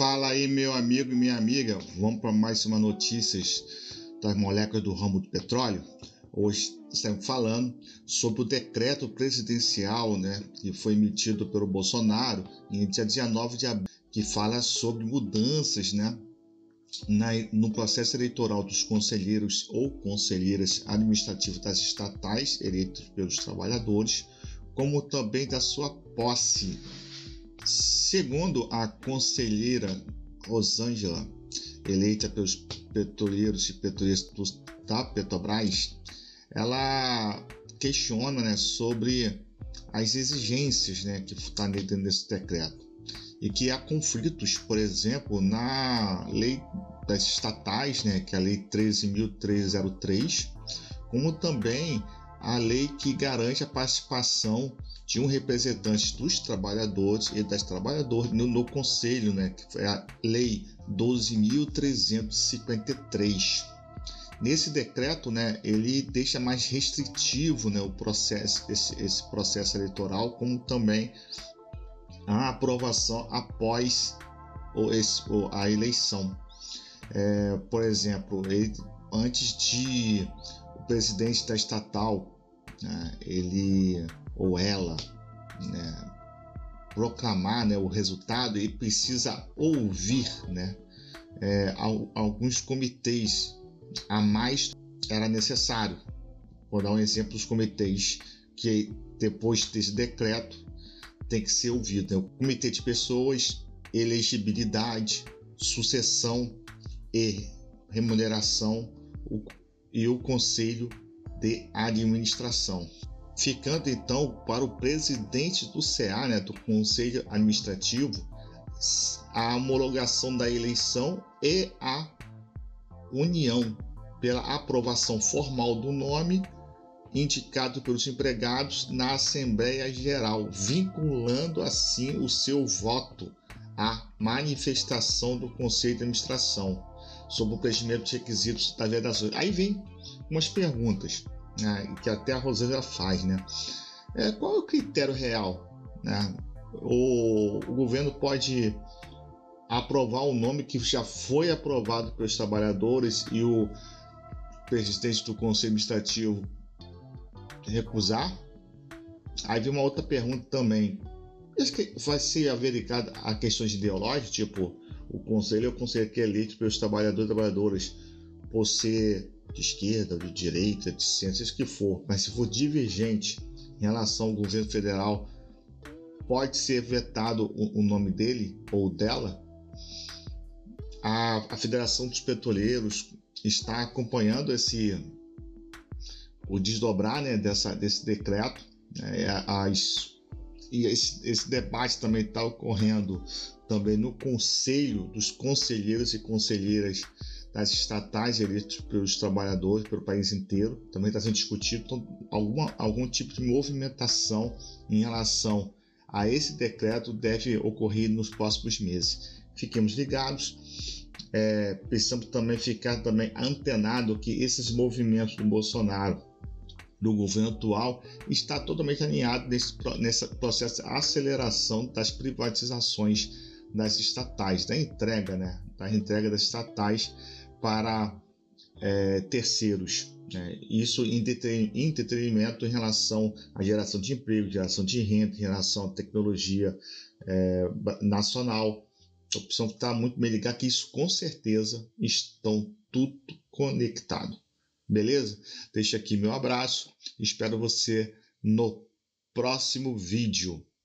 Fala aí, meu amigo e minha amiga. Vamos para mais uma notícias das moléculas do ramo do petróleo. Hoje estamos falando sobre o decreto presidencial, né, que foi emitido pelo Bolsonaro em dia 19 de abril, que fala sobre mudanças, né, na, no processo eleitoral dos conselheiros ou conselheiras administrativos das estatais eleitos pelos trabalhadores, como também da sua posse Segundo a conselheira Rosângela, eleita pelos petroleiros e petroleiros da Petrobras, ela questiona né, sobre as exigências né, que está dentro desse decreto. E que há conflitos, por exemplo, na lei das estatais, né, que é a lei 13.303, como também a lei que garante a participação de um representante dos trabalhadores e das trabalhadoras no, no conselho, né, que foi a Lei 12.353. Nesse decreto, né, ele deixa mais restritivo né, o processo, esse, esse processo eleitoral, como também a aprovação após o, esse, a eleição. É, por exemplo, ele, antes de o presidente da estatal, né, ele ou ela né, proclamar né, o resultado e precisa ouvir né, é, alguns comitês a mais era necessário. Vou dar um exemplo dos comitês que depois desse decreto tem que ser ouvido. Né? O comitê de pessoas, elegibilidade, sucessão e remuneração e o conselho de administração ficando então para o presidente do CA, né, do Conselho Administrativo, a homologação da eleição e a união pela aprovação formal do nome indicado pelos empregados na Assembleia Geral, vinculando assim o seu voto à manifestação do Conselho de Administração sobre o preenchimento dos requisitos da vedação. Aí vem umas perguntas né, que até a Rosângela faz, né? É, qual é o critério real? Né? O, o governo pode aprovar o nome que já foi aprovado pelos trabalhadores e o presidente do Conselho Administrativo recusar? Aí vem uma outra pergunta também. Que vai ser averigada a questões ideológicas, tipo, o conselho é o conselho que é eleito pelos trabalhadores e trabalhadoras por ser de esquerda, de direita, de centro, seja que for, mas se for divergente em relação ao governo federal, pode ser vetado o, o nome dele ou dela. A, a Federação dos Petroleiros está acompanhando esse o desdobrar né, dessa, desse decreto. Né, as, e esse, esse debate também está ocorrendo também no Conselho dos Conselheiros e Conselheiras das estatais eleitas pelos trabalhadores, pelo país inteiro. Também está sendo discutido então, alguma, algum tipo de movimentação em relação a esse decreto deve ocorrer nos próximos meses. Fiquemos ligados. É, precisamos também ficar também antenado que esses movimentos do Bolsonaro, do governo atual, está totalmente alinhado nesse, nesse processo de aceleração das privatizações das estatais, da entrega, né, da entrega das estatais para é, terceiros. Né? Isso em detrimento em relação à geração de emprego, geração de renda, em relação à tecnologia é, nacional. Então, precisamos estar muito bem ligados que isso com certeza estão tudo conectado. Beleza? Deixa aqui meu abraço. Espero você no próximo vídeo.